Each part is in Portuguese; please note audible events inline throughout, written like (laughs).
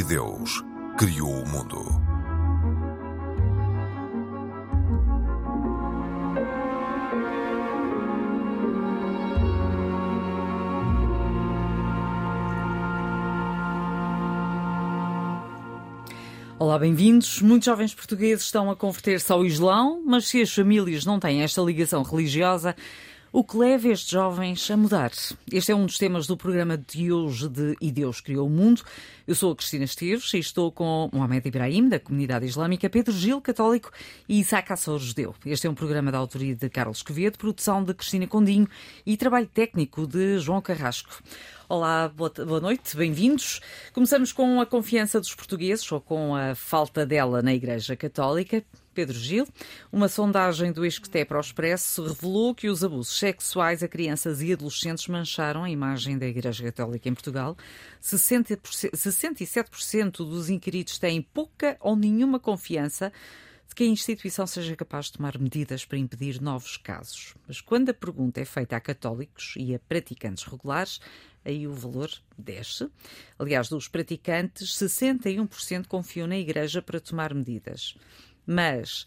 E Deus criou o mundo. Olá, bem-vindos. Muitos jovens portugueses estão a converter-se ao Islão, mas se as famílias não têm esta ligação religiosa, o que leva estes jovens a mudar? Este é um dos temas do programa de hoje de E Deus Criou o Mundo. Eu sou a Cristina Esteves e estou com Mohamed Ibrahim, da comunidade islâmica, Pedro Gil, católico, e Isaac Assor, judeu. Este é um programa da autoria de Carlos Quevedo, produção de Cristina Condinho e trabalho técnico de João Carrasco. Olá, boa noite, bem-vindos. Começamos com a confiança dos portugueses ou com a falta dela na Igreja Católica. Pedro Gil. Uma sondagem do Esqueté para o Expresso revelou que os abusos sexuais a crianças e adolescentes mancharam a imagem da Igreja Católica em Portugal. 67% dos inquiridos têm pouca ou nenhuma confiança de que a instituição seja capaz de tomar medidas para impedir novos casos. Mas quando a pergunta é feita a católicos e a praticantes regulares, aí o valor desce. Aliás, dos praticantes, 61% confiam na Igreja para tomar medidas. Mas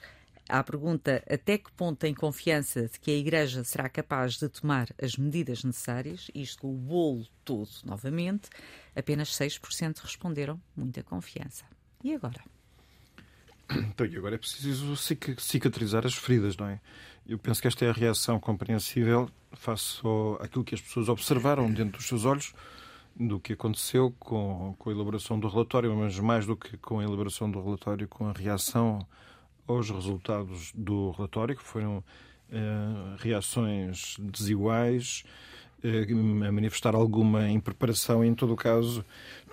à pergunta até que ponto tem confiança de que a Igreja será capaz de tomar as medidas necessárias, isto com o bolo todo novamente, apenas 6% responderam muita confiança. E agora? Então, e agora é preciso cicatrizar as feridas, não é? Eu penso que esta é a reação compreensível face àquilo que as pessoas observaram dentro dos seus olhos do que aconteceu com, com a elaboração do relatório, mas mais do que com a elaboração do relatório, com a reação aos resultados do relatório, que foram eh, reações desiguais, eh, a manifestar alguma impreparação em todo o caso,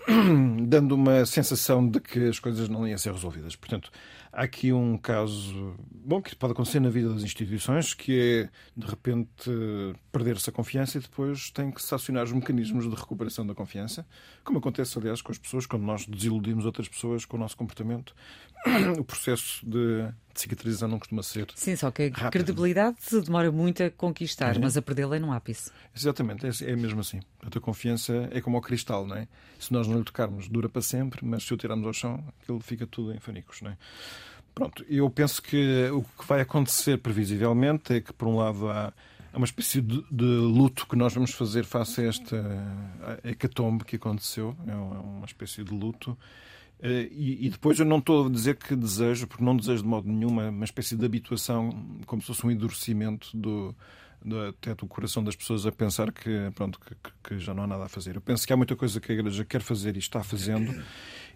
(clears throat) dando uma sensação de que as coisas não iam ser resolvidas. Portanto, há aqui um caso bom que pode acontecer na vida das instituições, que é de repente perder-se a confiança e depois tem que se acionar os mecanismos de recuperação da confiança, como acontece aliás com as pessoas quando nós desiludimos outras pessoas com o nosso comportamento. (clears throat) O processo de cicatrização não costuma ser. Sim, só que a rápido. credibilidade demora muito a conquistar, uhum. mas a perdê-la é no ápice. Exatamente, é, é mesmo assim. A tua confiança é como o cristal, não é? Se nós não lhe tocarmos, dura para sempre, mas se o tirarmos ao chão, aquilo fica tudo em fanicos, não é? Pronto, eu penso que o que vai acontecer previsivelmente é que, por um lado, há uma espécie de, de luto que nós vamos fazer face a esta hecatombe que aconteceu. É uma espécie de luto. Eh, e, e, depois eu não estou a dizer que desejo, porque não desejo de modo nenhum, uma espécie de habituação, como se fosse um endurecimento do, do, até do coração das pessoas a pensar que, pronto, que, que, já não há nada a fazer. Eu penso que há muita coisa que a Igreja quer fazer e está fazendo,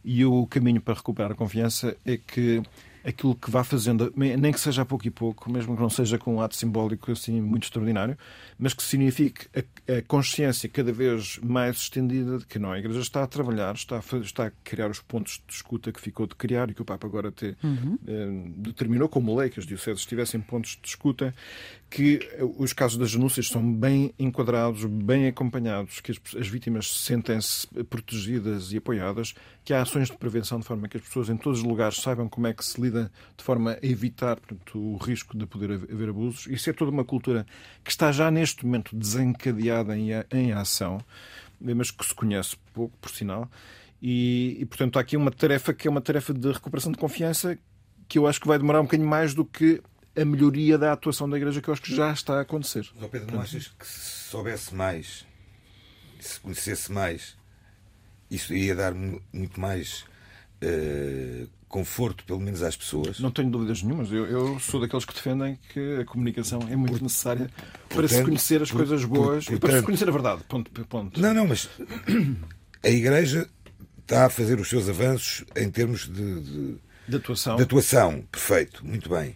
e o caminho para recuperar a confiança é que aquilo que vá fazendo, nem que seja a pouco e pouco, mesmo que não seja com um ato simbólico assim muito extraordinário, mas que signifique a, a consciência cada vez mais estendida de que não, a Igreja está a trabalhar, está a, está a criar os pontos de escuta que ficou de criar e que o Papa agora até uhum. eh, determinou como lei que as dioceses tivessem pontos de escuta, que os casos das denúncias são bem enquadrados, bem acompanhados, que as, as vítimas sentem-se protegidas e apoiadas, que há ações de prevenção de forma que as pessoas em todos os lugares saibam como é que se lida de forma a evitar portanto, o risco de poder haver abusos. Isso é toda uma cultura que está já neste momento desencadeada em, em ação, mas que se conhece pouco, por sinal. E, e, portanto, há aqui uma tarefa que é uma tarefa de recuperação de confiança que eu acho que vai demorar um bocadinho mais do que a melhoria da atuação da Igreja, que eu acho que já está a acontecer. Mas, Pedro, não achas que se soubesse mais, se conhecesse mais, isso ia dar muito mais uh, conforto, pelo menos às pessoas. Não tenho dúvidas nenhumas. Eu, eu, sou daqueles que defendem que a comunicação é muito necessária para portanto, se conhecer as por, coisas boas por, e para se conhecer a verdade. Ponto, ponto. Não, não, mas a Igreja está a fazer os seus avanços em termos de, de, de atuação. De atuação, perfeito, muito bem.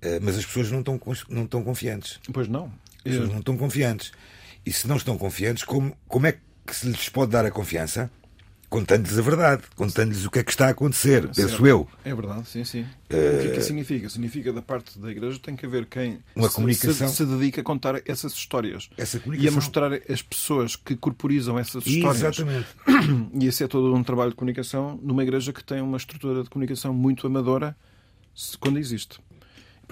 Uh, mas as pessoas não estão, não estão confiantes. Pois não. As pessoas não estão confiantes. E se não estão confiantes, como, como é que que se lhes pode dar a confiança contando-lhes a verdade, contando-lhes o que é que está a acontecer, é penso eu. É verdade, sim, sim. Uh... O que é que significa? Significa da parte da Igreja tem que haver quem Uma se, comunicação... se, se dedica a contar essas histórias Essa e a mostrar as pessoas que corporizam essas histórias. Exatamente. (clears throat) E esse é todo um trabalho de comunicação numa Igreja que tem uma estrutura de comunicação muito amadora quando existe.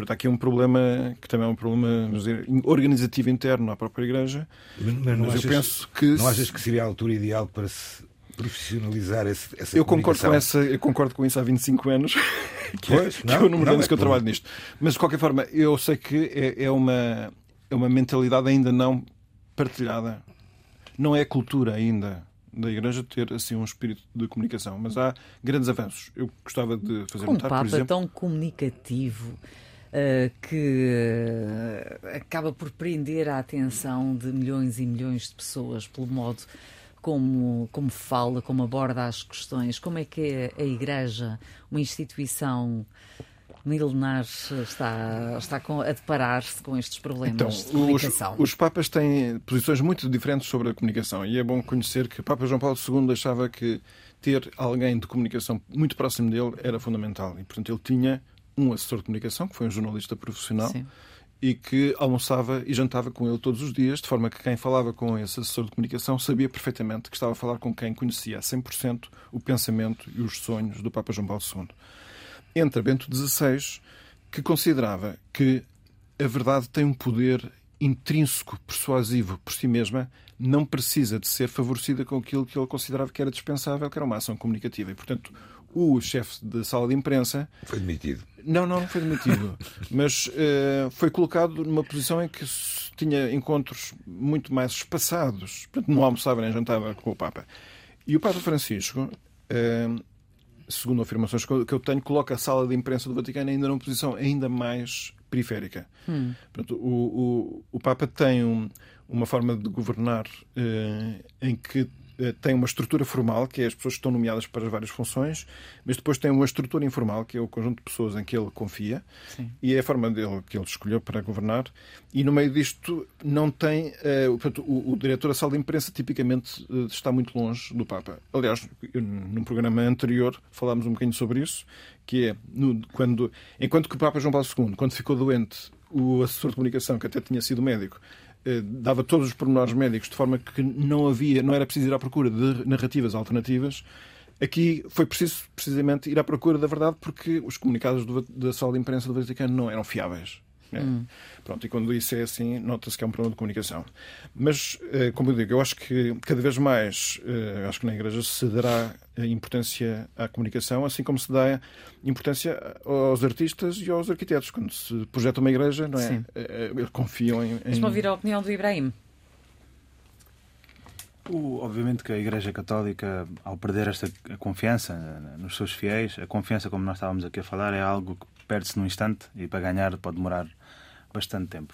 Portanto, há aqui um problema que também é um problema dizer, organizativo interno à própria Igreja. Mas, mas, mas eu achas, penso que. Não achas que seria a altura ideal para se profissionalizar esse, essa eu concordo, com comunicação. essa, eu concordo com isso há 25 anos, (laughs) que, Pois, é, que não, é o número de não, anos é que eu por- trabalho nisto. Mas, de qualquer forma, eu sei que é, é uma, é uma mentalidade ainda não partilhada. Não é cultura ainda da Igreja ter assim um espírito de comunicação, mas há grandes avanços. Eu gostava de fazer um notar, por Papa exemplo. tão comunicativo que eh, acaba por prender a atenção de milhões e milhões de pessoas pelo modo como, como fala, como aborda as questões, como é que é a Igreja, uma instituição milenar, está, está com- a deparar-se com estes problemas Então, de os, comunicação. os Papas têm posições muito diferentes sobre a comunicação e é bom conhecer que Papa João Paulo II achava que ter alguém de comunicação muito próximo dele era fundamental e, portanto, ele tinha um assessor de comunicação, que foi um jornalista profissional, Sim. e que almoçava e jantava com ele todos os dias, de forma que quem falava com esse assessor de comunicação sabia perfeitamente que estava a falar com quem conhecia a 100% o pensamento e os sonhos do Papa João Paulo II. Entra Bento XVI, que considerava que a verdade tem um poder intrínseco, persuasivo por si mesma, não precisa de ser favorecida com aquilo que ele considerava que era dispensável, que era uma ação comunicativa. E, portanto, o chefe da sala de imprensa Foi demitido. não, não, não foi demitido. (laughs) Mas eh, foi colocado numa posição em que se tinha encontros muito mais espaçados. Portanto, não almoçava nem jantava com o Papa. E o Papa Francisco, eh, segundo afirmações que eu tenho, coloca a sala de imprensa do Vaticano ainda numa posição ainda mais periférica. Portanto, o, o, o Papa tem um- uma forma de governar eh, em que tem uma estrutura formal, que é as pessoas que estão nomeadas para as várias funções, mas depois tem uma estrutura informal, que é o conjunto de pessoas em que ele confia, e é a forma dele que ele escolheu para governar. E no meio disto não tem. eh, portanto, o, o diretor da sala de imprensa tipicamente eh, está muito longe do Papa. Aliás, eu, num programa anterior falámos um bocadinho sobre isso, que é no- quando, enquanto que o Papa João Paulo II, quando ficou doente, o assessor de comunicação, que até tinha sido médico, eh, dava todos os pormenores médicos de forma que não havia, não era preciso ir à procura de narrativas alternativas. Aqui foi preciso precisamente ir à procura da verdade porque os comunicados do- da sala de imprensa do Vaticano não eram fiáveis. Né? Pronto, e quando isso é assim, nota-se que é um problema de comunicação. Mas, eh, como eu digo, eu acho que cada vez mais, eh, acho que na Igreja se dará eh, importância à comunicação, assim como se dá importância aos artistas e aos arquitetos. Quando se projeta uma igreja, não é? Sim. Eles confiam em. em... Deixa-me ouvir a opinião do Ibrahim. O- obviamente que a Igreja Católica, ao perder esta confiança nos seus fiéis, a confiança, como nós estávamos aqui a falar, é algo que perde-se num instante e para ganhar pode demorar bastante tempo.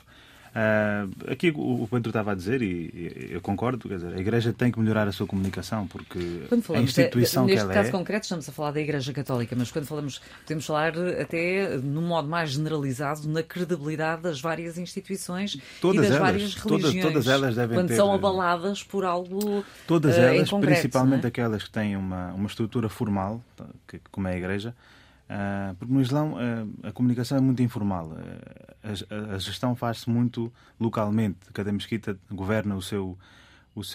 Ah, aqui o o Pedro estava a dizer, e, e eu concordo, quer dizer, a Igreja tem que melhorar a sua comunicação, porque a de- instituição neste que ela caso é. concreto estamos a falar da Igreja Católica, mas quando falamos, podemos falar até num modo mais generalizado na credibilidade das várias instituições Todas e das elas, várias religiões. todas elas devem quando ter- são abaladas por algo Todas eh, em elas, concreto, principalmente é? aquelas que têm uma, uma estrutura formal, tá, que, como é a Igreja, porque no Islão ah, a comunicação é muito informal. Ah, a, gestão faz-se muito localmente. Cada mesquita governa o seu,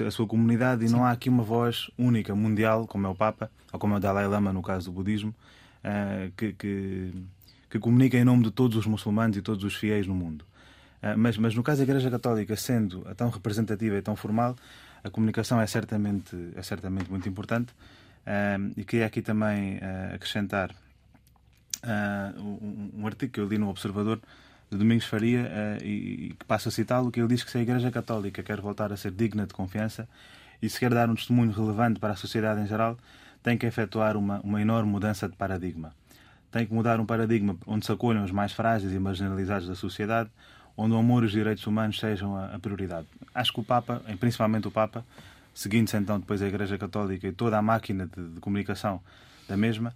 a sua comunidade e não há aqui uma voz única, mundial, como é o Papa, ou como é o Dalai Lama no caso do budismo, ah, que, que, que comunica em nome de todos os muçulmanos e todos os fiéis no mundo. Ah, mas, mas no caso da Igreja Católica, sendo tão representativa e tão formal, a comunicação é certamente, é certamente muito importante. Ah, e queria aqui também ah, acrescentar ah, um, um artigo que eu li no Observador de Domingos Faria ah, e, e que passo a citá-lo, que ele diz que se a Igreja Católica quer voltar a ser digna de confiança e se quer dar um testemunho relevante para a sociedade em geral, tem que efetuar uma, uma enorme mudança de paradigma. Tem que mudar um paradigma onde se acolham os mais frágeis e marginalizados da sociedade, onde o amor e os direitos humanos sejam a, a prioridade. Acho que o Papa, principalmente o Papa, seguindo-se então depois a Igreja Católica e toda a máquina de, de comunicação da mesma,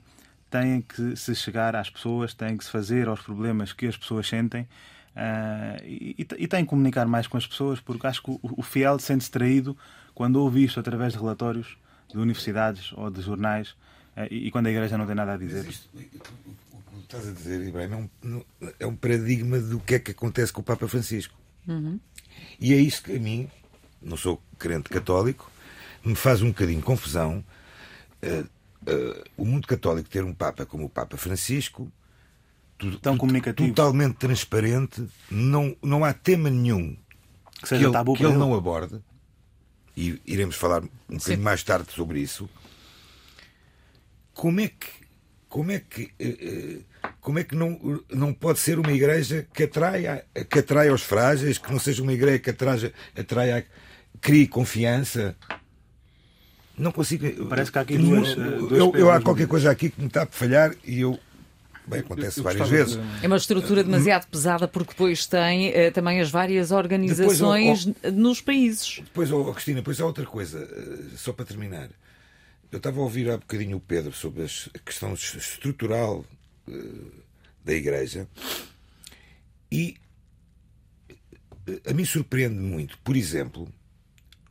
têm que se chegar às pessoas, têm que se fazer aos problemas que as pessoas sentem ah, e, e, têm que comunicar mais com as pessoas, porque acho que o, o fiel sente-se traído quando ouve isto através de relatórios de universidades ou de jornais ah, e, e quando a Igreja não tem nada a dizer. Isto, o que estás a dizer, Ibrahim, é um, não- é um paradigma do que é que acontece com o Papa Francisco. E é isso que a mim, não sou crente católico, me faz um bocadinho confusão eh, eh, o mundo católico ter um Papa como o Papa Francisco, tu- Tão tu- comunicativo. totalmente transparente, não, não há tema nenhum Que seja ele, que ele não aborde, e iremos falar um bocadinho mais tarde sobre isso, como é que como é que eh, como é que não, não pode ser uma igreja que atrai, que atrai aos frágeis, que não seja uma igreja que atrai, atrai crie confiança? Não consigo. Parece que há aqui duas. Eu, eu, eu há qualquer coisa aqui que me está a falhar e eu Bem, acontece eu, eu várias vezes. É uma estrutura demasiado pesada porque depois tem uh, também as várias organizações depois, oh, oh, nos países. Depois, oh, Cristina, depois há outra coisa, uh, só para terminar. Eu estava a ouvir há bocadinho o Pedro sobre a questão estrutural uh, da Igreja e a mim surpreende muito, por exemplo,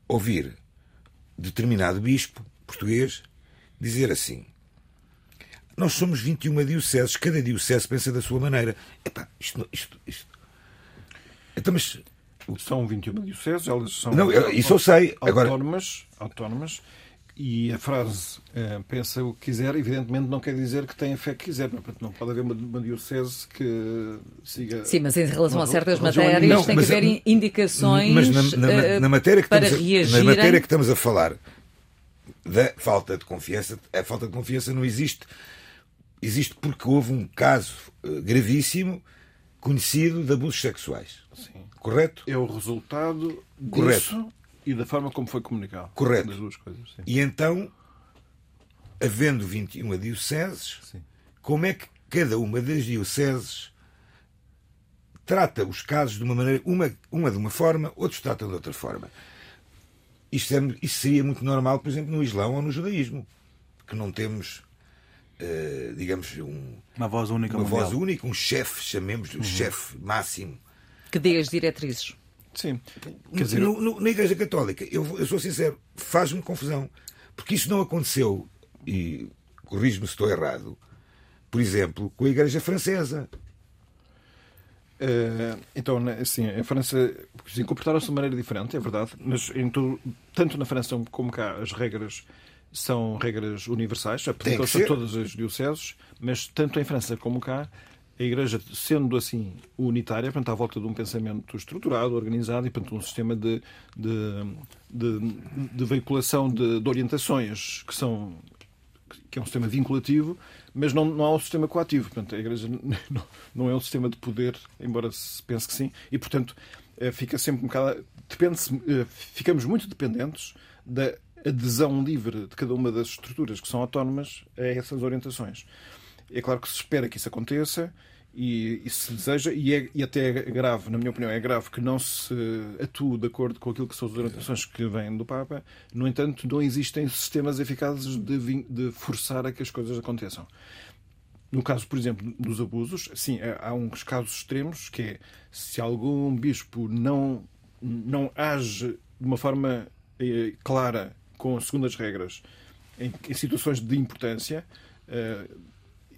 ouvir determinado bispo português dizer assim nós somos 21 dioceses, cada diocese pensa da sua maneira. Epá, isto, isto, isto. Então, mas... São 21 dioceses, elas são não, isso eu sei. autónomas, Agora... autónomas e a frase uh, pensa o que quiser, evidentemente não quer dizer que tem a fé que quiser. Não, não pode haver uma, uma diocese que siga. Sim, mas em relação a certas matérias não, tem que haver é- indicações. Mas na, na, na, na matéria que para estamos a, na matéria que estamos a falar da falta de confiança, a falta de confiança não existe existe porque houve um caso eh, gravíssimo conhecido de abusos sexuais. Sim. Correto? É o resultado Correto. disso e da forma como foi comunicado. Correto. Das duas coisas. Sim. E então, havendo 21 dioceses, sim. como é que cada uma das dioceses trata os casos de uma maneira, uma, uma de uma forma, outros tratam de outra forma? Isto, é, isto seria muito normal, por exemplo, no Islão ou no judaísmo, que não temos eh, digamos, um, uma voz única, uma voz única, um chefe, chamemos-lhe uhum. chefe máximo. Que dê as diretrizes. Sim. Quer dizer, no, no, na Igreja Católica, eu, eu sou sincero, faz-me confusão. Porque isso não aconteceu, e corrijo-me se estou errado, por exemplo, com a Igreja Francesa. Uh, então, assim, a França comportaram-se de maneira diferente, é verdade, mas em todo, tanto na França como cá as regras são regras universais, aplicam-se a todas as dioceses, mas tanto em França como cá, a Igreja, sendo assim unitária, portanto, à volta de um pensamento estruturado, organizado e, portanto, um sistema de, de, de, de veiculação de, de, orientações que são que é um sistema vinculativo, mas não, não há um sistema coativo. Portanto, a Igreja (laughs) não, não é um sistema de poder, embora se pense que sim, e, portanto, eh, fica sempre um bocado. Depende eh, ficamos muito dependentes da adesão livre de cada uma das estruturas que são autónomas a essas orientações. É claro que se espera que isso aconteça e, e se deseja, e, é, e até é grave, na minha opinião, é grave que não se atue de acordo com aquilo que são as orientações que vêm do Papa. No entanto, não existem sistemas eficazes de, de forçar a que as coisas aconteçam. No caso, por exemplo, dos abusos, sim, há uns casos extremos que é se algum bispo não, não age de uma forma eh, clara com segundo as regras em, em situações de importância, uh,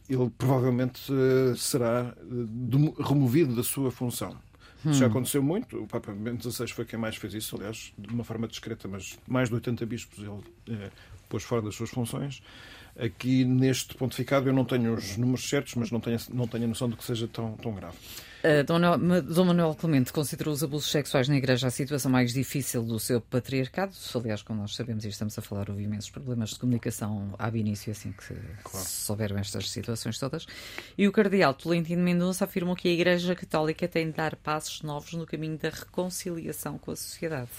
ele provavelmente uh, será uh, removido da sua função. Hum. Isso já aconteceu muito. O Papa Bento XVI foi quem mais fez isso, aliás, de uma forma discreta, mas mais de 80 bispos ele pôs fora das suas funções. Aqui, neste pontificado, eu não tenho os números certos, mas não tenho, não tenho a noção de que seja tão, tão grave. Uh, Dom Manuel Clemente considerou os abusos sexuais na Igreja a situação mais difícil do seu patriarcado. Aliás, como nós sabemos e estamos a falar, houve imensos problemas de comunicação há início, assim que claro. souberam estas situações todas. E o cardeal Tolentino Mendonça afirmou que a Igreja Católica tem de dar passos novos no caminho da reconciliação com a sociedade.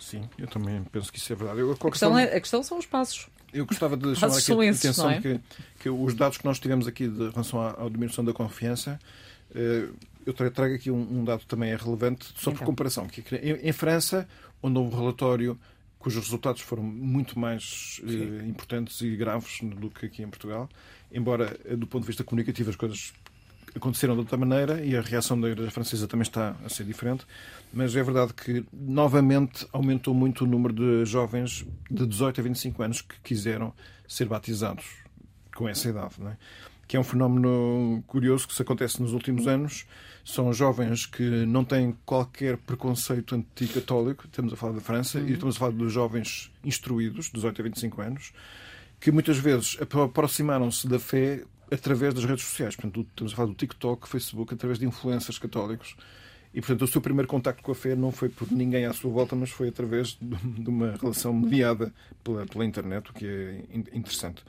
Sim, eu também penso que isso é verdade. Eu, a, questão, a, questão é, a questão são os passos. Eu gostava de chamar aqui a atenção é? que, que os dados que nós tivemos aqui de relação à, à diminuição da confiança, eh, eu trago aqui um, dado também é relevante, só por então. comparação. Que em, em, França, onde houve um relatório cujos resultados foram muito mais eh, importantes e graves do que aqui em Portugal, embora eh, do ponto de vista comunicativo as coisas aconteceram de outra maneira e a reação da Igreja Francesa também está a ser diferente, mas é verdade que novamente aumentou muito o número de jovens de 18 a 25 anos que quiseram ser batizados com essa idade, não é? Que é um fenómeno curioso que se acontece nos últimos anos. São jovens que não têm qualquer preconceito anticatólico, estamos a falar da França, uhum. e estamos a falar dos jovens instruídos, 18 a 25 anos, que muitas vezes aproximaram-se da fé através das redes sociais. Portanto, estamos a falar do TikTok, Facebook, através de influências católicos. E, portanto, o seu primeiro contacto com a fé não foi por ninguém à sua volta, mas foi através de uma relação mediada pela, pela internet, o que é interessante.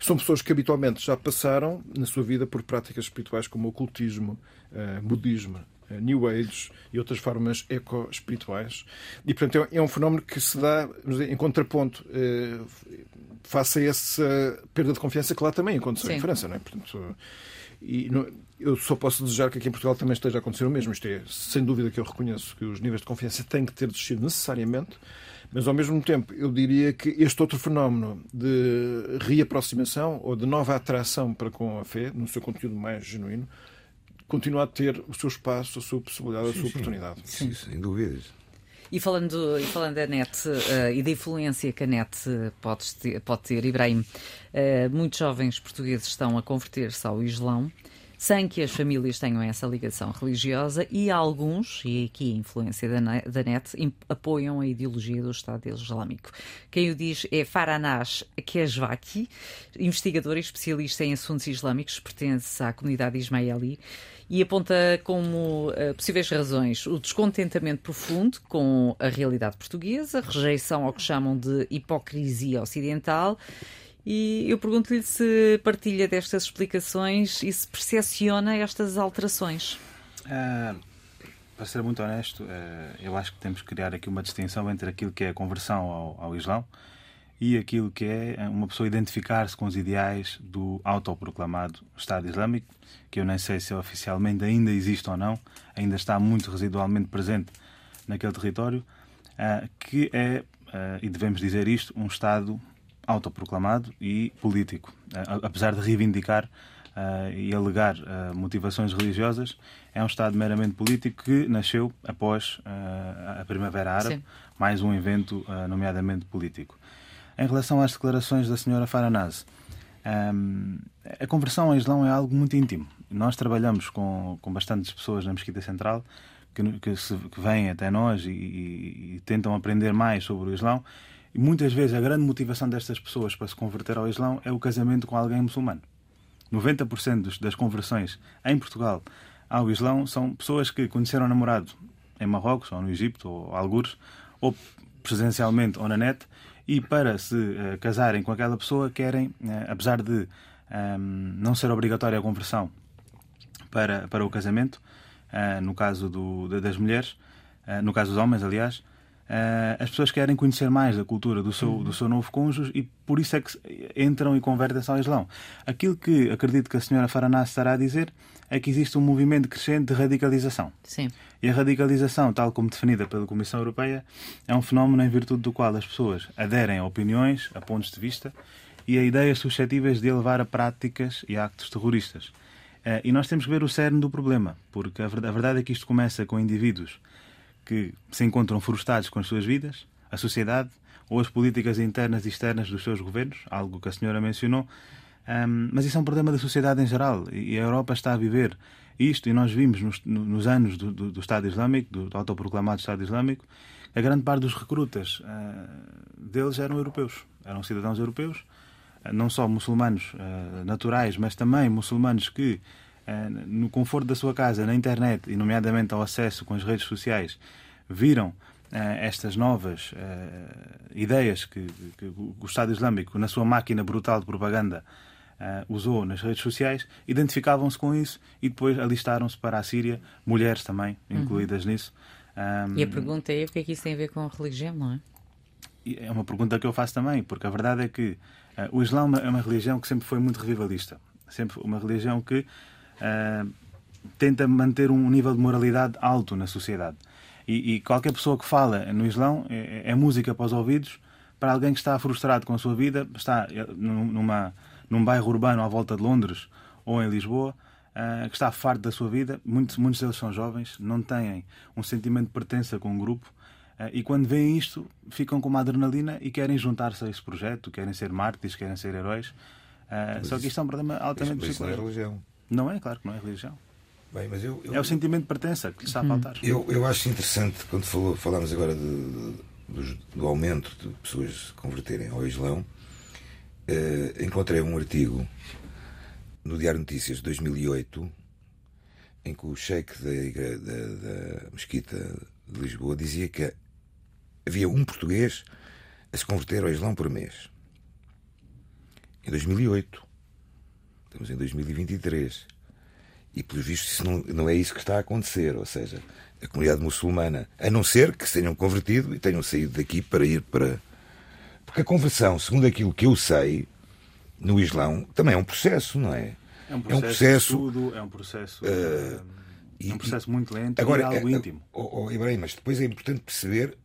São pessoas que habitualmente já passaram na sua vida por práticas espirituais como o ocultismo, uh, budismo, uh, New Age e outras formas eco-espirituais. E, portanto, é, é um fenómeno que se dá em contraponto uh, face a essa perda de confiança que lá também aconteceu Sim. em França. Não é? Portanto, e não, eu só posso desejar que aqui em Portugal também esteja a acontecer o mesmo. Isto é, sem dúvida que eu reconheço que os níveis de confiança têm que ter descido necessariamente, mas ao mesmo tempo eu diria que este outro fenómeno de reaproximação ou de nova atração para com a fé, no seu conteúdo mais genuíno, continua a ter o seu espaço, a sua possibilidade, a sua sim, oportunidade. Sim, sim, sem dúvidas. E falando, e falando da net uh, e da influência que a net pode ter, pode ter Ibrahim, uh, muitos jovens portugueses estão a converter-se ao Islão sem que as famílias tenham essa ligação religiosa e alguns, e aqui a influência da net, apoiam a ideologia do Estado Islâmico. Quem o diz é Faranash Kesvaki, investigador e especialista em assuntos islâmicos, pertence à comunidade ismaeli e aponta como uh, possíveis razões o descontentamento profundo com a realidade portuguesa, a rejeição ao que chamam de hipocrisia ocidental. E eu pergunto-lhe se partilha destas explicações e se percepciona estas alterações. Uh, para ser muito honesto, uh, eu acho que temos que criar aqui uma distinção entre aquilo que é a conversão ao, ao Islão e aquilo que é uma pessoa identificar-se com os ideais do autoproclamado Estado Islâmico, que eu nem sei se oficialmente ainda existe ou não, ainda está muito residualmente presente naquele território, uh, que é, uh, e devemos dizer isto, um Estado autoproclamado e político. Uh, apesar de reivindicar e alegar motivações religiosas, é um Estado meramente político que nasceu após a Primavera Árabe, Sim. mais um evento nomeadamente político. Em relação às declarações da senhora Faranaz, a conversão ao Islão é algo muito íntimo. Nós trabalhamos com, com bastantes pessoas na Mesquita Central que, que, se, que vêm até nós e, e, e, tentam aprender mais sobre o Islão. E muitas vezes a grande motivação destas pessoas para se converter ao Islão é o casamento com alguém muçulmano. 90% das conversões em Portugal ao Islão são pessoas que conheceram namorado em Marrocos ou no Egito ou algures, ou presencialmente ou na net, e para se uh, casarem com aquela pessoa querem, uh, apesar de um, ehm, não ser obrigatória a conversão para, para o casamento, uh, no caso do, das mulheres, no caso dos homens, aliás, as pessoas querem conhecer mais da cultura do seu, do seu novo cônjuge e por isso é que entram e convertem-se ao Islão. Aquilo que acredito que a senhora Faraná estará a dizer é que existe um movimento crescente de radicalização. Sim. E a radicalização, tal como definida pela Comissão Europeia, é um fenómeno em virtude do qual as pessoas aderem a opiniões, a pontos de vista e a ideias suscetíveis de elevar a práticas e actos terroristas. Eh, e nós temos que ver o cerne do problema, porque a verdade é que isto começa com indivíduos que se encontram frustrados com as suas vidas, a sociedade ou as políticas internas e externas dos seus governos, algo que a senhora mencionou, um, mas isso é um problema da sociedade em geral e a Europa está a viver isto e nós vimos nos, nos anos do, do, do, Estado Islâmico, do, do autoproclamado Estado Islâmico, a grande parte dos recrutas uh, deles eram europeus, eram cidadãos europeus, não só muçulmanos uh, naturais, mas também muçulmanos que, no conforto da sua casa, na internet e, nomeadamente, ao acesso com as redes sociais, viram estas novas ideias que, que, o Estado Islâmico, na sua máquina brutal de propaganda, uh, usou nas redes sociais, identificavam-se com isso e depois alistaram-se para a Síria, mulheres também incluídas uhum. nisso. Um, e a pergunta é o que é que isso tem a ver com a religião, não é? É uma pergunta que eu faço também, porque a verdade é que o Islão é uma religião que sempre foi muito revivalista, sempre uma religião que uh, tenta manter um nível de moralidade alto na sociedade. E, e qualquer pessoa que fala no Islão é, é, música para os ouvidos para alguém que está frustrado com a sua vida, está numa num bairro urbano à volta de Londres ou em Lisboa, uh, que está farto da sua vida. Muitos, muitos deles são jovens, não têm um sentimento de pertença com um grupo. Uh, e quando veem isto, ficam com uma adrenalina e querem juntar-se a esse projeto, querem ser mártires, querem ser heróis. Uh, só que isto é um problema altamente isso, não é religião. Não é, claro que não é religião. Bem, mas eu, eu... É o sentimento de pertença que lhe está a faltar. Eu, eu acho interessante, quando falou, falámos agora de, de, do, do, aumento de pessoas se converterem ao Islão, uh, encontrei um artigo no Diário Notícias de 2008 em que o sheik da, da- da mesquita de Lisboa dizia que havia um português a se converter ao Islão por mês. Em 2008. Estamos em 2023. E, pelos vistos, isso não, não é isso que está a acontecer. Ou seja, a comunidade muçulmana, a não ser que se tenham convertido e tenham saído daqui para ir para. Porque a conversão, segundo aquilo que eu sei, no Islão, também é um processo, não é? É um É um processo, processo, estudo, é um processo, eh, e- é um processo muito lento Agora, e algo é- íntimo. Oh, oh, Ibrahim, mas depois é importante perceber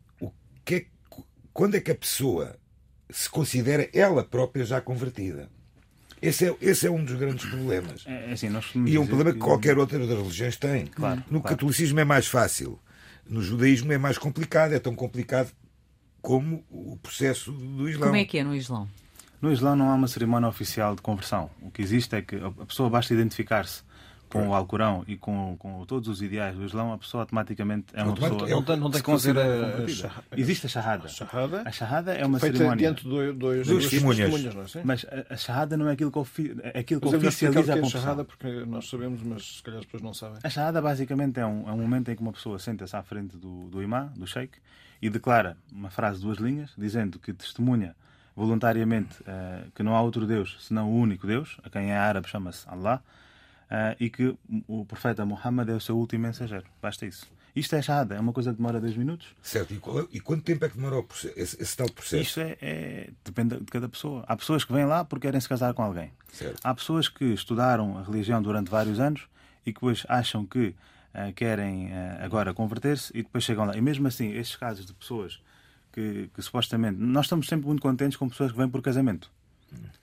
que é, que- quando é que a pessoa se considera ela própria já convertida. Esse é, esse é um dos grandes problemas. É, é assim, E é um problema que qualquer outra das religiões tem. Claro, no claro. catolicismo é mais fácil. No judaísmo é mais complicado. É tão complicado como o processo do Islão. Como é que é no Islão? No Islão não há uma cerimónia oficial de conversão. O que existe é que a a pessoa basta identificar-se com o Alcorão e com, com todos os ideais do Islão, a pessoa automaticamente é uma pessoa. não tem- não tem que fazer considera a- a shahada. Existe a Shahada. Shahada, A Shahada é uma feita cerimónia. diante de duas testemunhas. não é? Sim. Mas a, a Shahada não é aquilo que, ofi- é aquilo que Mas oficializa a é conversão. Shahada porque nós sabemos, mas se calhar as pessoas não sabem. A Shahada basicamente é um, é um momento em que uma pessoa senta-se à frente do, do imã, do sheikh, e declara uma frase de duas linhas, dizendo que testemunha voluntariamente eh, que não há outro Deus senão o único Deus, a quem é árabe chama-se Allah, eh, e que o profeta Muhammad é o seu último mensageiro. Basta isso. Isto é Shahada, é uma coisa que demora dois minutos. Certo. E, é- e quanto tempo é que processo- esse, esse tal processo? Isto é, é- depende de cada pessoa. Há pessoas que vêm lá porque querem se casar com alguém. Certo. Há pessoas que estudaram a religião durante vários anos e que depois acham que eh, querem eh, agora converter-se e depois chegam lá. E mesmo assim, estes casos de pessoas que, que supostamente. Nós estamos sempre muito contentes com pessoas que vêm por casamento.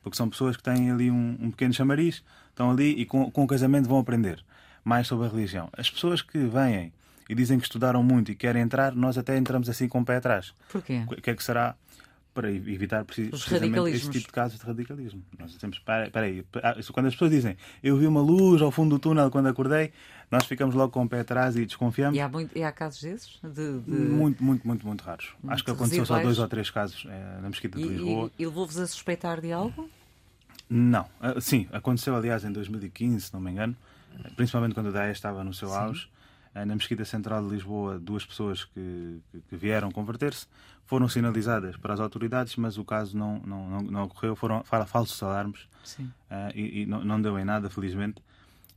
Porque são pessoas que têm ali um, um pequeno chamariz, estão ali e com, com o casamento vão aprender mais sobre a religião. As pessoas que vêm e dizem que estudaram muito e querem entrar, nós até entramos assim com o pé atrás. Porquê? O que é que será para evitar precisamente esse tipo de casos de radicalismo? Nós dizemos, espera espera aí, ah, quando as pessoas dizem eu vi uma luz ao fundo do túnel quando acordei, nós ficamos logo com o pé atrás e desconfiamos. E há, muito, e há casos desses? De, de- Muito, muito, muito, muito raros. Acho que aconteceu só residuais? dois ou três casos eh, na Mesquita E, de Lisboa. e, e levou-vos a suspeitar de algo? Não. Ah, sim, aconteceu aliás em 2015, se não me engano, principalmente quando o Daesh estava no seu auge. Ah, Na Mesquita Central de Lisboa, duas pessoas que, que- que vieram converter-se foram sinalizadas para as autoridades, mas o caso não, não, não, não ocorreu. Foram fa- falsos alarmes ah, e, e não, não deu em nada, felizmente.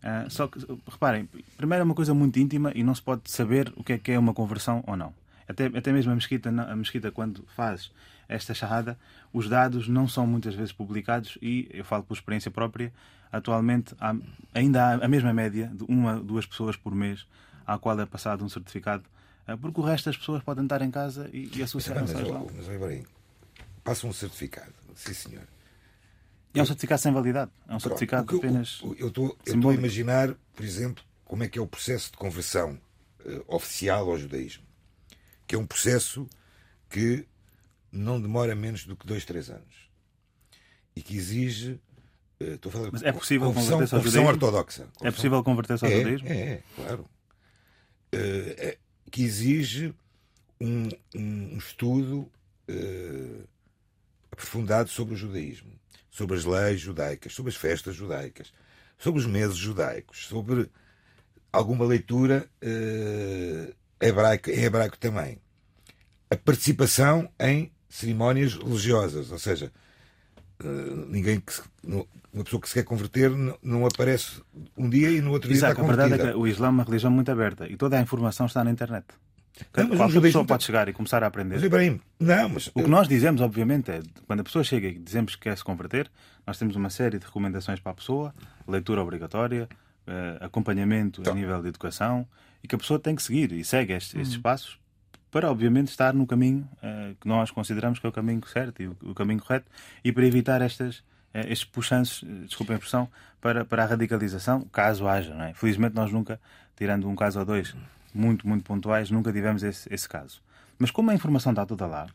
Ah, só que, reparem, primeiro é uma coisa muito íntima e não se pode saber o que é que é uma conversão ou não. Até, até mesmo a mesquita, a mesquita, quando faz esta charrada, os dados não são muitas vezes publicados e, eu falo por experiência própria, atualmente há, ainda há a mesma média de uma, duas pessoas por mês à qual é passado um certificado, porque o resto das pessoas podem estar em casa e, e associar-se ao mas, Islão. mas, Ibrahim, passa um certificado. Sim, senhor. E é um certificado sem validade. É um Pronto, certificado eu- apenas. Eu estou a imaginar, por exemplo, como é que é o processo de conversão eh, oficial ao judaísmo. Que é um processo que não demora menos do que dois, três anos. E que exige. eh, Estou a falar Mas é possível conversão, converter-se ao conversão judaísmo? ortodoxa. É possível converter-se ao é, judaísmo? É, é, claro. Eh, é, que exige um, um estudo eh, aprofundado sobre o judaísmo, sobre as leis judaicas, sobre as festas judaicas, sobre os meses judaicos, sobre alguma leitura eh, hebraica, em hebraico também. A participação em cerimónias religiosas, ou seja, ninguém que se- uma pessoa que se quer converter não, aparece um dia e no outro dia Exato, está a verdade convertida. é que o Islã é uma religião muito aberta e toda a informação está na internet. Não, mas o Qualquer judaísmo pessoa pode chegar e começar a aprender. Mas Ibrahim, não, mas O que nós dizemos, obviamente, é quando a pessoa chega e dizemos que quer se converter, nós temos uma série de recomendações para a pessoa, leitura obrigatória, eh, acompanhamento Então. a nível de educação, e que a pessoa tem que seguir e segue estes, estes passos para, obviamente, estar no caminho eh, que nós consideramos que é o caminho certo e o, o caminho correto, e para evitar estas, eh, estes puxanços, eh, desculpem a expressão, para, para a radicalização, caso haja. Não é? Felizmente, nós nunca, tirando um caso ou dois muito, muito pontuais, nunca tivemos esse, esse caso. Mas como a informação está toda lá,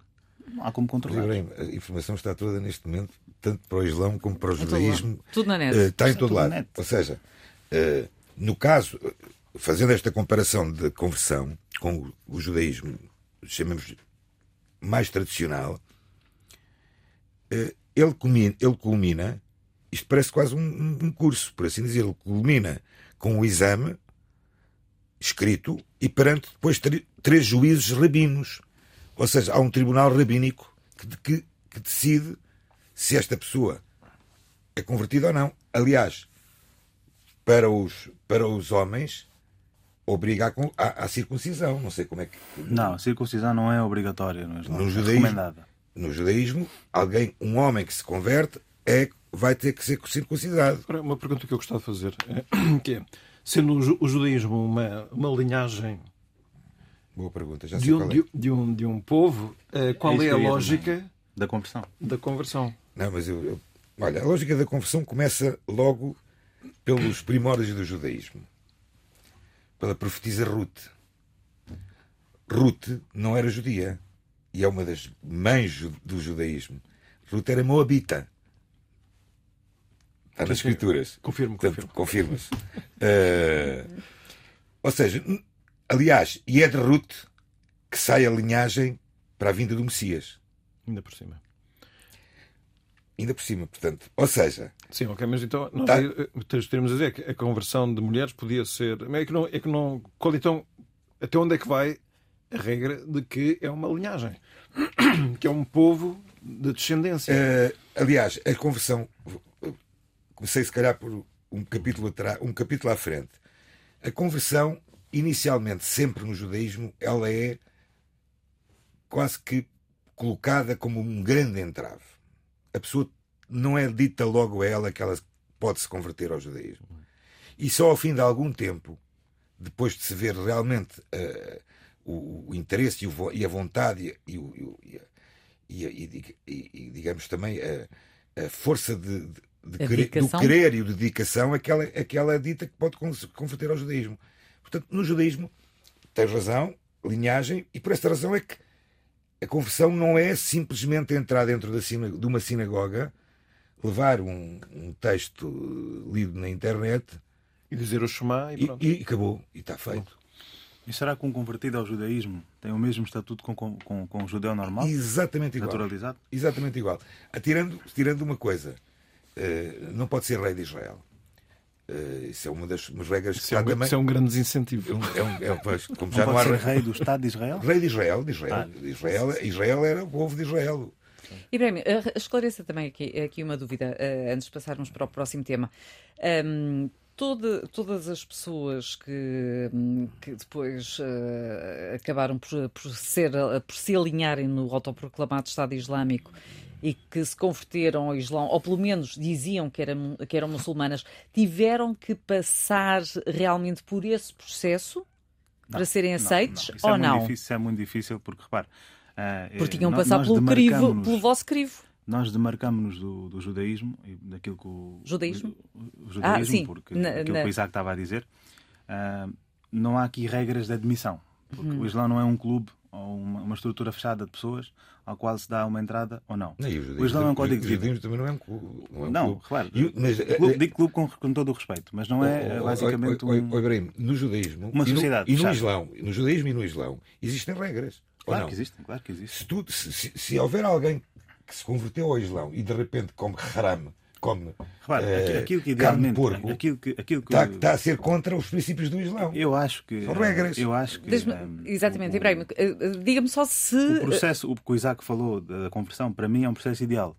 não há como controlar. A informação está toda neste momento, tanto para o Islão como para o todo judaísmo. Tudo na net. está em Está todo tudo na lado. net. Ou seja, no caso, fazendo esta comparação de conversão com o, judaísmo, chamemos mais tradicional, eh, ele, culmina, ele culmina, isto parece quase um, um- um curso, por assim dizer, ele culmina com o exame escrito e perante depois três juízes rabinos. Ou seja, há um tribunal rabínico que, que, que decide se esta pessoa é convertida ou não. Aliás, para os, para os homens, obriga à, circuncisão. Não sei como é que. Não, a circuncisão não é obrigatória no Islã. No é judaísmo, no judaísmo, alguém, um homem que se converte, é, vai ter que ser circuncidado. Uma pergunta que eu gostava de fazer, (clears throat) que é, sendo o judaísmo uma, uma linhagem Boa pergunta, já sei de, um, é. de, de, um, de um povo, eh, qual é, é a lógica da conversão? Da conversão. Não, mas eu, eu, olha, a lógica da conversão começa logo pelos primórdios do judaísmo pela profetisa Ruth. Ruth não era judia e é uma das mães do judaísmo. Ruth era moabita. Está nas escrituras. Confirmo, confirmo. Confirma-se. uh, ou seja, aliás, e é de Ruth que sai a linhagem para a vinda do Messias. Ainda por cima ainda por cima, portanto. Ou seja. Sim, ok, mas então nós tá. teremos a dizer que a conversão de mulheres podia ser. É que não. É que não qual então. Até onde é que vai a regra de que é uma linhagem? (clears throat) Que é um povo de descendência. Uh, aliás, a conversão. Comecei se calhar por um capítulo, atrás, um capítulo à frente. A conversão, inicialmente, sempre no judaísmo, ela é quase que colocada como um grande entrave a pessoa não é dita logo a ela que ela pode se converter ao judaísmo. E só ao fim de algum tempo, depois de se ver realmente uh, o, o, interesse e, o, e, a vontade e, o, e, e digamos também a, a força de, de, de querer, do querer e de dedicação, aquela, aquela dita que pode converter ao judaísmo. Portanto, no judaísmo, tens razão, linhagem, e por esta razão é que a conversão não é simplesmente entrar dentro de uma sinagoga, levar um, um, texto lido na internet e dizer o Shema e pronto. E, e acabou, e está feito. E será que um convertido ao judaísmo tem o mesmo estatuto com, com, com, com o judeu normal? Exatamente igual. Naturalizado? Exatamente igual. Tirando, tirando uma coisa, uh, não pode ser rei de Israel. Uh, isso é uma das regras isso que é um, também... Isso é um grande desincentivo. É um, é um, pois, como não já não há... rei do Estado de Israel? Rei de Israel, de Israel. Ah. De Israel, Israel era o povo de Israel. Ibrahim, esclareça também aqui, aqui uma dúvida, uh, antes de passarmos para o próximo tema. Um, Toda, todas as pessoas que, que depois uh, acabaram por, por, ser, por se alinharem no autoproclamado Estado Islâmico e que se converteram ao Islão, ou pelo menos diziam que eram, que eram muçulmanas, tiveram que passar realmente por esse processo não, para serem aceites não, não. ou é não? Difícil, isso é muito difícil porque, repare... Uh, porque tinham que passar pelo, crivo, pelo vosso crivo. Nós demarcamos-nos do, do, judaísmo e daquilo que o... Judaísmo? O, o judaísmo, ah, sim. porque na, aquilo na... que o Isaac estava a dizer. Uh, não há aqui regras de admissão. Porque hum. o Islão não é um clube ou uma, uma, estrutura fechada de pessoas ao qual se dá uma entrada ou não. não o Islão é um código de vida. também não é um clube. Não, é um não clube. claro. E, mas, clube, é- digo clube com, com, todo o respeito, mas não é oh, basicamente oh, um... oh, Ibrahim, no judaísmo uma sociedade e no, e no Islão, no judaísmo e no Islão existem regras. Claro que existem, claro que existem. Se, tu, se, se, se houver alguém que se converteu ao Islão e de repente come haram come Repara, uh, aquilo que idealmente porco, aquilo que, aquilo que está, está, a ser contra os princípios do Islão. Eu acho que são regras. Eu acho que um, exatamente, Ibrahim, eh, diga-me só se o processo, o que o Isaac falou da conversão, para mim é um processo ideal.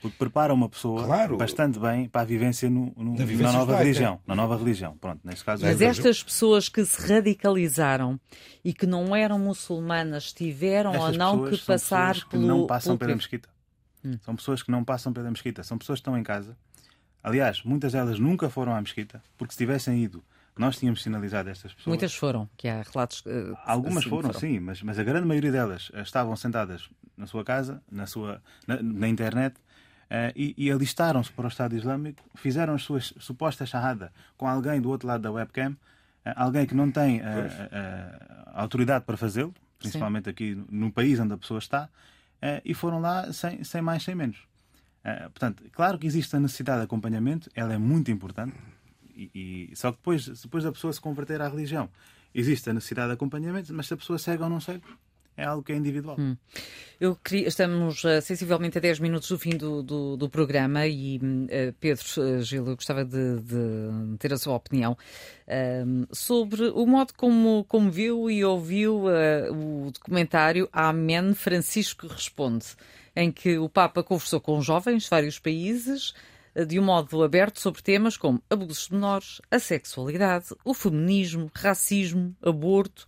Porque prepara uma pessoa claro. bastante bem para a vivência, no, no, na, vivência na, nova religião. Na nova religião. Pronto, neste caso, Mas é estas pessoas que se radicalizaram e que não eram muçulmanas tiveram ou não que passar que pelo. não passam pela mesquita. Hum. São pessoas que não passam pela mesquita. São pessoas que estão em casa. Aliás, muitas delas nunca foram à mesquita, porque se tivessem ido, nós tínhamos sinalizado estas pessoas. Muitas foram, que há relatos. Uh, Algumas assim foram, foram, sim, mas, mas a grande maioria delas eh, estavam sentadas na sua casa, na, sua, na, na internet, uh, e, e alistaram-se para o Estado Islâmico, fizeram as suas supostas shahada com alguém do outro lado da webcam, uh, alguém que não tem autoridade para fazê-lo, principalmente sim. aqui no país onde a pessoa está, e foram lá sem, sem mais, sem menos. Eh, portanto, claro que existe a necessidade de acompanhamento, ela é muito importante, e, e, só que depois, depois da pessoa se converter à religião, existe a necessidade de acompanhamento, mas se a pessoa segue ou não segue, é algo que é individual. Hum. Eu queria, estamos uh, sensivelmente a 10 minutos do fim do, do, do programa e uh, Pedro uh, Gil, eu gostava de, de, ter a sua opinião uh, sobre o modo como, como viu e ouviu o documentário Amém Francisco Responde, em que o Papa conversou com jovens de vários países de um modo aberto sobre temas como abusos de menores, a sexualidade, o feminismo, racismo, aborto,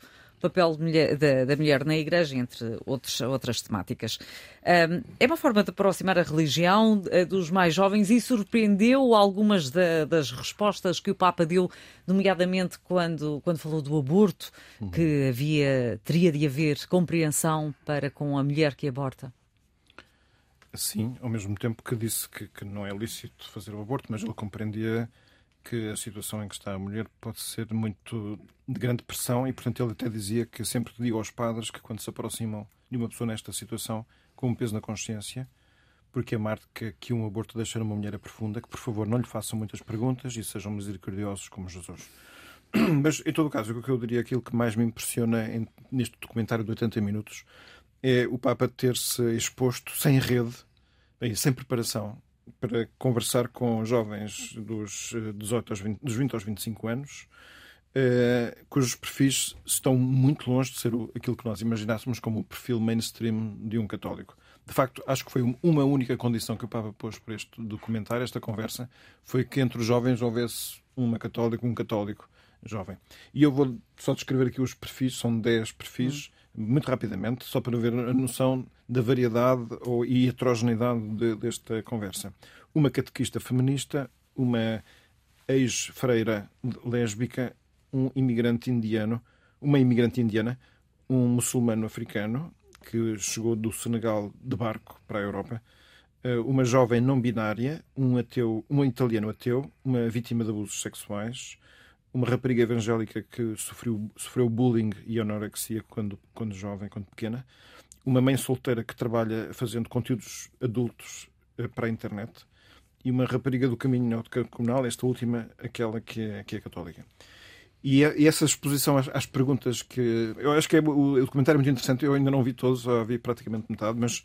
papel mulher, da, da, mulher na Igreja, entre outros, outras temáticas. Um, é uma forma de aproximar a religião uh, dos mais jovens e surpreendeu algumas da, das respostas que o Papa deu, nomeadamente quando, quando falou do aborto, uhum. que havia, teria de haver compreensão para com a mulher que aborta. Sim, ao mesmo tempo que disse que, que não é lícito fazer o aborto, mas ele compreendia que a situação em que está a mulher pode ser muito de grande pressão e, portanto, ele até dizia que sempre digo aos padres que quando se aproximam de uma pessoa nesta situação com um peso na consciência, porque a marca que um aborto deixa numa mulher é profunda, que por favor não lhe façam muitas perguntas e sejam misericordiosos como Jesus. (clears throat) Mas, em todo o caso, o que eu diria, aquilo que mais me impressiona neste documentário de 80 minutos é o Papa ter-se exposto sem rede, bem, sem preparação, para conversar com jovens dos, 18 eh, aos 20, dos 20 aos 25 anos, eh, cujos perfis estão muito longe de ser aquilo que nós imaginássemos como o perfil mainstream de um católico. De facto, acho que foi uma única condição que o Papa pôs por este documentário, esta conversa, foi que entre os jovens houvesse uma católica, um católico jovem. E eu vou só descrever aqui os perfis, são 10 perfis, hum. muito rapidamente, só para ver a noção da variedade ou, e heterogeneidade de, desta conversa. Uma catequista feminista, uma ex-freira lésbica, um imigrante indiano, uma imigrante indiana, um muçulmano africano que chegou do Senegal de barco para a Europa, eh, uma jovem não binária, um ateu, um italiano ateu, uma vítima de abusos sexuais, uma rapariga evangélica que sofreu, sofreu bullying e anorexia quando, quando jovem, quando pequena, uma mãe solteira que trabalha fazendo conteúdos adultos eh, para a internet e uma rapariga do caminho comunal, esta última, aquela que é, que é católica. E, essa exposição às, perguntas que. Eu acho que é, o, documentário é muito interessante, eu ainda não vi todos, só vi praticamente metade, mas,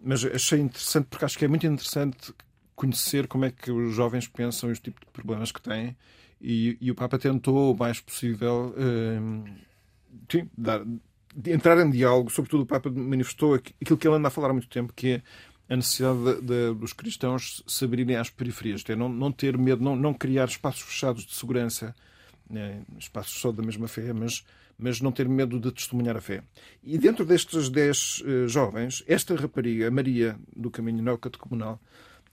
mas achei interessante porque acho que é muito interessante conhecer como é que os jovens pensam e os tipos de problemas que têm. E, e o Papa tentou o mais possível eh, sim, dar, entrar em diálogo, sobretudo o Papa manifestou aquilo que ele anda a falar há muito tempo, que é a necessidade de, de, dos cristãos se abrirem às periferias, é não, não ter medo, não, não criar espaços fechados de segurança, né, espaços só da mesma fé, mas, mas não ter medo de testemunhar a fé. E dentro destes dez uh, jovens, esta rapariga, Maria, do Caminho Neocatecumenal,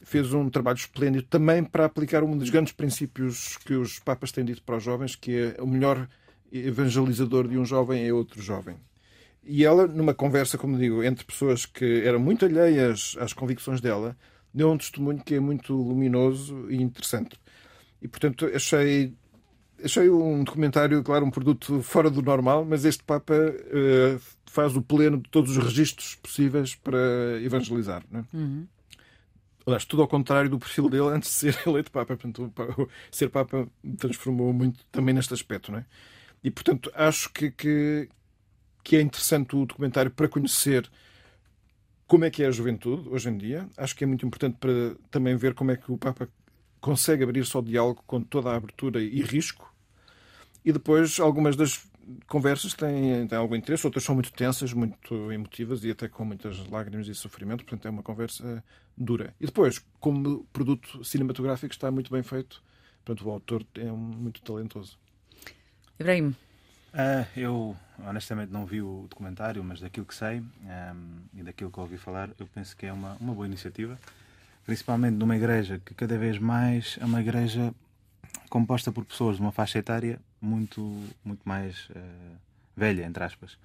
fez um trabalho esplêndido também para aplicar um dos grandes princípios que os Papas têm dito para os jovens, que é o melhor evangelizador de um jovem é outro jovem. E ela, numa conversa, como digo, entre pessoas que eram muito alheias às convicções dela, deu um testemunho que é muito luminoso e interessante. E, portanto, achei, achei um documentário, claro, um produto fora do normal, mas este Papa uh, faz o pleno de todos os registros possíveis para evangelizar. Não é? Uhum. Aliás, tudo ao contrário do perfil dele antes de ser (laughs) eleito Papa. Portanto, ser Papa transformou muito também neste aspecto. Não é? E, portanto, acho que, que, que é interessante o documentário para conhecer como é que é a juventude hoje em dia. Acho que é muito importante para também ver como é que o Papa consegue abrir-se ao diálogo com toda a abertura e risco. E depois, algumas das conversas têm, têm algum interesse, outras são muito tensas, muito emotivas e até com muitas lágrimas e sofrimento. Portanto, é uma conversa dura. E depois, como produto cinematográfico, está muito bem feito. Portanto, o autor é muito talentoso. Ibrahim. Uh, eu honestamente não vi o documentário, mas daquilo que sei um, e daquilo que ouvi falar, eu penso que é uma, uma boa iniciativa, principalmente numa igreja que cada vez mais é uma igreja composta por pessoas de uma faixa etária muito, muito mais uh, velha, entre aspas.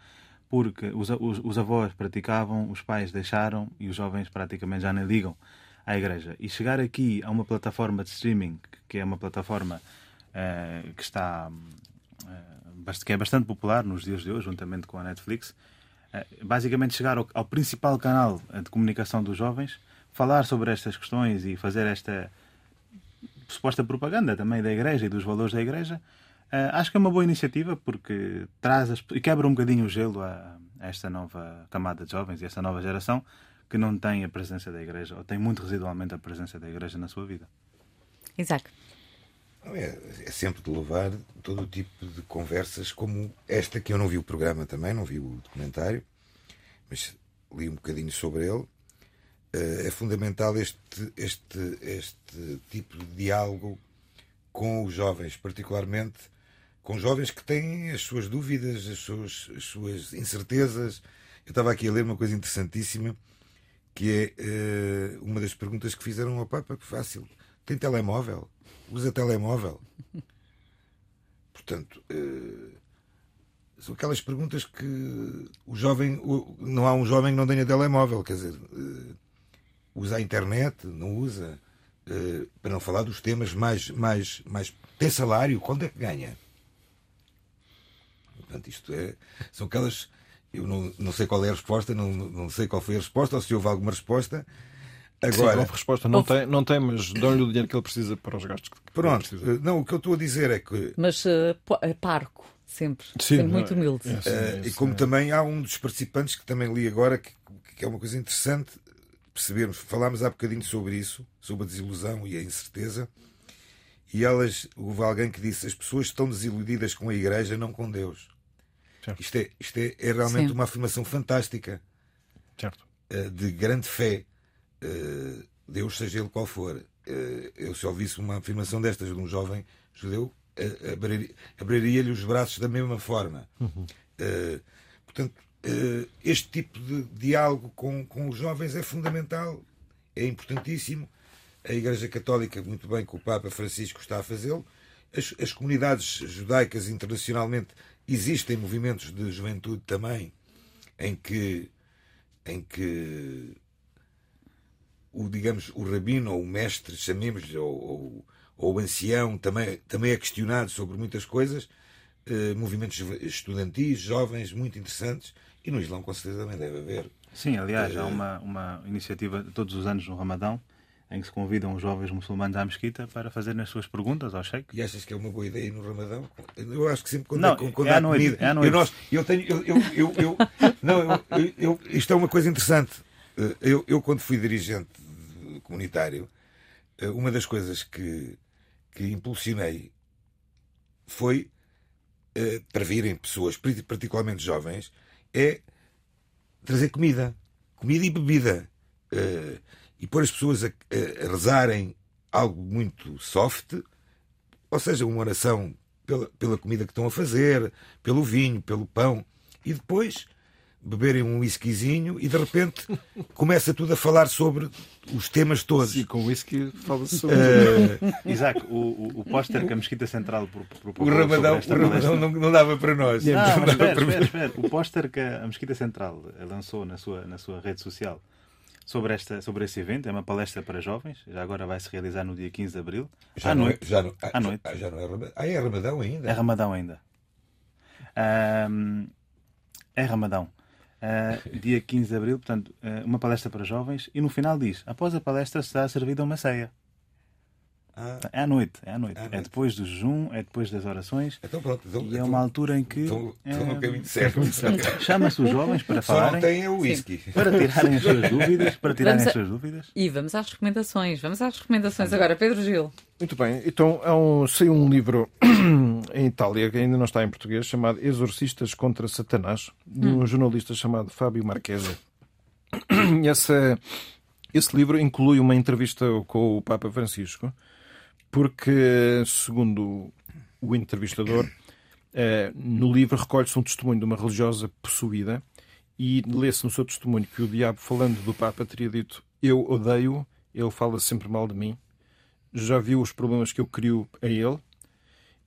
Porque os, os, os, avós praticavam, os pais deixaram e os jovens praticamente já nem ligam à igreja. E chegar aqui a uma plataforma de streaming, que é uma plataforma uh, que está que é bastante popular nos dias de hoje, juntamente com a Netflix, eh, basicamente chegar ao, ao principal canal de comunicação dos jovens, falar sobre estas questões e fazer esta suposta propaganda também da Igreja e dos valores da Igreja, acho que é uma boa iniciativa porque traz as, e quebra um bocadinho o gelo a, a esta nova camada de jovens e esta nova geração que não tem a presença da Igreja ou tem muito residualmente a presença da Igreja na sua vida. Isaac. É, é sempre de louvar todo o tipo de conversas como esta, que eu não vi o programa também, não vi o documentário, mas li um bocadinho sobre ele. É fundamental este, este, este tipo de diálogo com os jovens, particularmente com jovens que têm as suas dúvidas, as suas, as suas incertezas. Eu estava aqui a ler uma coisa interessantíssima, que é uh, uma das perguntas que fizeram ao Papa, que fácil. Tem telemóvel? Usa telemóvel? (laughs) Portanto, uh, são aquelas perguntas que o jovem, o, não há um jovem que não tenha telemóvel, quer dizer, uh, usa a internet, não usa, para não falar dos temas mais, mais, mais. Tem salário? Quando é que ganha? Portanto, isto é, são aquelas. Eu não, não sei qual é a resposta, não, não sei qual foi a resposta, ou se houve alguma resposta. Agora, Sim, resposta, não, tem, não tem, mas dão-lhe o dinheiro que ele precisa para os gastos que Pronto, não, o que eu estou a dizer é que. Mas uh, parco, sempre, Sim, sempre muito humilde. É, é, é, e como também há um dos participantes que também li agora, que, que é uma coisa interessante percebermos, falámos há bocadinho sobre isso, sobre a desilusão e a incerteza, e elas, houve alguém que disse: as pessoas estão desiludidas com a igreja, não com Deus. Certo. Isto, é, isto é, é realmente Sim. uma afirmação fantástica certo. Uh, de grande fé. Uh, Deus, seja ele qual for. Uh, eu, se ouvisse uma afirmação destas de um jovem judeu, abriria-lhe abriria os braços da mesma forma. Uhum. portanto, este tipo de diálogo com, com os jovens é fundamental, é importantíssimo. A Igreja Católica, muito bem que o Papa Francisco está a fazê-lo, as, as comunidades judaicas internacionalmente Existem movimentos de juventude também em que, em que o, digamos, o rabino ou o mestre, chamemos-lhe, ou, ou, ou, o ancião, também, também é questionado sobre muitas coisas. Eh, movimentos estudantis, jovens, muito interessantes. E no Islão, com certeza, também deve haver. Sim, aliás, há eh, uma, uma iniciativa todos os anos no Ramadão em que se convidam os jovens muçulmanos à mesquita para fazerem as suas perguntas ao Sheikh. E achas que é uma boa ideia no Ramadão? Eu acho que sempre quando, não, é, quando é há noite, comida. É. Eu, nós, eu tenho. Eu, eu, eu, eu (laughs) não, eu, eu, isto é uma coisa interessante. Eh, eu, eu, quando fui dirigente comunitário, eh, uma das coisas que, que impulsionei foi eh, para virem pessoas, particularmente jovens, é trazer comida. Comida e bebida e pôr as pessoas a, a, rezarem algo muito soft, ou seja, uma oração pela, pela comida que estão a fazer, pelo vinho, pelo pão, e depois beberem um whiskyzinho e de repente começa tudo a falar sobre os temas todos. E com whisky fala-se sobre. Uh... Isaac, o, o, o póster que a Mesquita Central propôs. O Ramadão, o Ramadão não, não, dava para nós. Não, não espera, espera, espera. O póster que a Mesquita Central lançou na sua, na sua rede social sobre, esta, sobre esse evento. É uma palestra para jovens. Já agora vai se realizar no dia 15 de abril. Já à noite. É, já não, à noite. Já, já, não é Ramadão. Ah, é Ramadão ainda? É Ramadão ainda. Um, é Ramadão. Uh, dia 15 de abril, portanto, uh, uma palestra para jovens. E no final diz: após a palestra será servida uma ceia. Ah. É à noite, é à noite. É, à noite. é depois do jejum, é depois das orações. Então pronto. Então, e então, é uma altura em que. Estão, estão no caminho certo. (laughs) Chama-se os jovens para Só falarem. Só tem o whisky. Para tirarem as suas dúvidas. Para tirarem a... as suas dúvidas. E vamos às recomendações. Vamos às recomendações agora. Pedro Gil. Muito bem. Então é um, saiu um livro (clears throat) em Itália, que ainda não está em português, chamado Exorcistas contra Satanás, de um hum. jornalista chamado Fábio Marquesa. Essa, esse livro inclui uma entrevista com o Papa Francisco porque, segundo o entrevistador, eh, no livro recolhe-se um testemunho de uma religiosa possuída e lê-se no seu testemunho que o diabo, falando do Papa, teria dito: Eu odeio, ele fala sempre mal de mim, já viu os problemas que eu crio a ele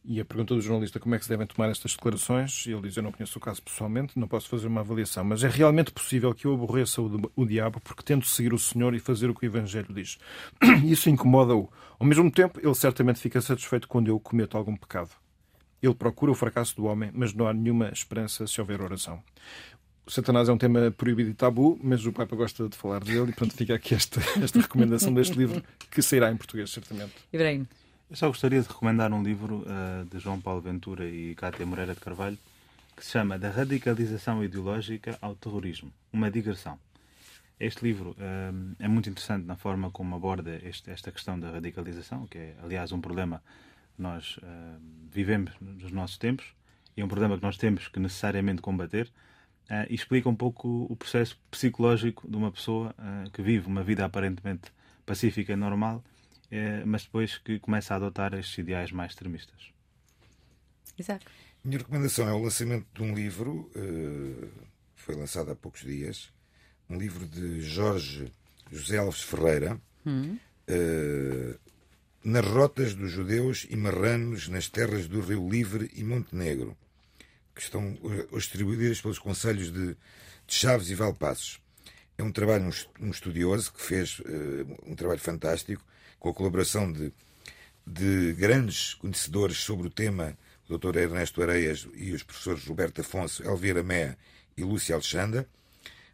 e a pergunta do jornalista como é que se devem tomar estas declarações, ele diz: Eu não conheço o caso pessoalmente, não posso fazer uma avaliação, mas é realmente possível que eu aborreça o, o diabo porque tento seguir o Senhor e fazer o que o Evangelho diz. (clears throat) Isso incomoda-o. Ao mesmo tempo, ele certamente fica satisfeito quando eu cometo algum pecado. Ele procura o fracasso do homem, mas não há nenhuma esperança se houver oração. O Satanás é um tema proibido e tabu, mas o Papa gosta de falar dele e, portanto, fica aqui esta, esta recomendação deste livro, que sairá em português, certamente. Ibrahim. Eu só gostaria de recomendar um livro uh, de João Paulo Ventura e Cátia Moreira de Carvalho, que se chama Da Radicalização Ideológica ao Terrorismo Uma Digressão. Este livro um, é muito interessante na forma como aborda este, esta questão da radicalização, que é, aliás, um problema que nós uh, vivemos nos nossos tempos e é um problema que nós temos que necessariamente combater. Uh, e explica um pouco o processo psicológico de uma pessoa uh, que vive uma vida aparentemente pacífica e normal, mas depois que começa a adotar estes ideais mais extremistas. Exato. Minha recomendação é o lançamento de um livro, foi lançado há poucos dias, um livro de Jorge José Alves Ferreira, hum. uh, nas rotas dos judeus e marranos nas terras do Rio Livre e Montenegro, que estão hoje distribuídas pelos conselhos de, de Chaves e Valpassos. É um trabalho, um estudioso que fez uh, um trabalho fantástico, com a colaboração de, de grandes conhecedores sobre o tema, o Dr. Ernesto Areias e os professores Roberto Afonso, Elvira Mea e Lúcia Alexandra.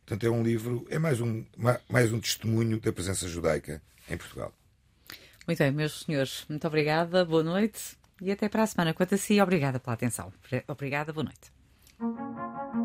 Portanto, é um livro, é mais um, mais um testemunho da presença judaica em Portugal. Muito bem, meus senhores, muito obrigada, boa noite e até para a semana. Quanto a si, obrigada pela atenção. Obrigada, boa noite.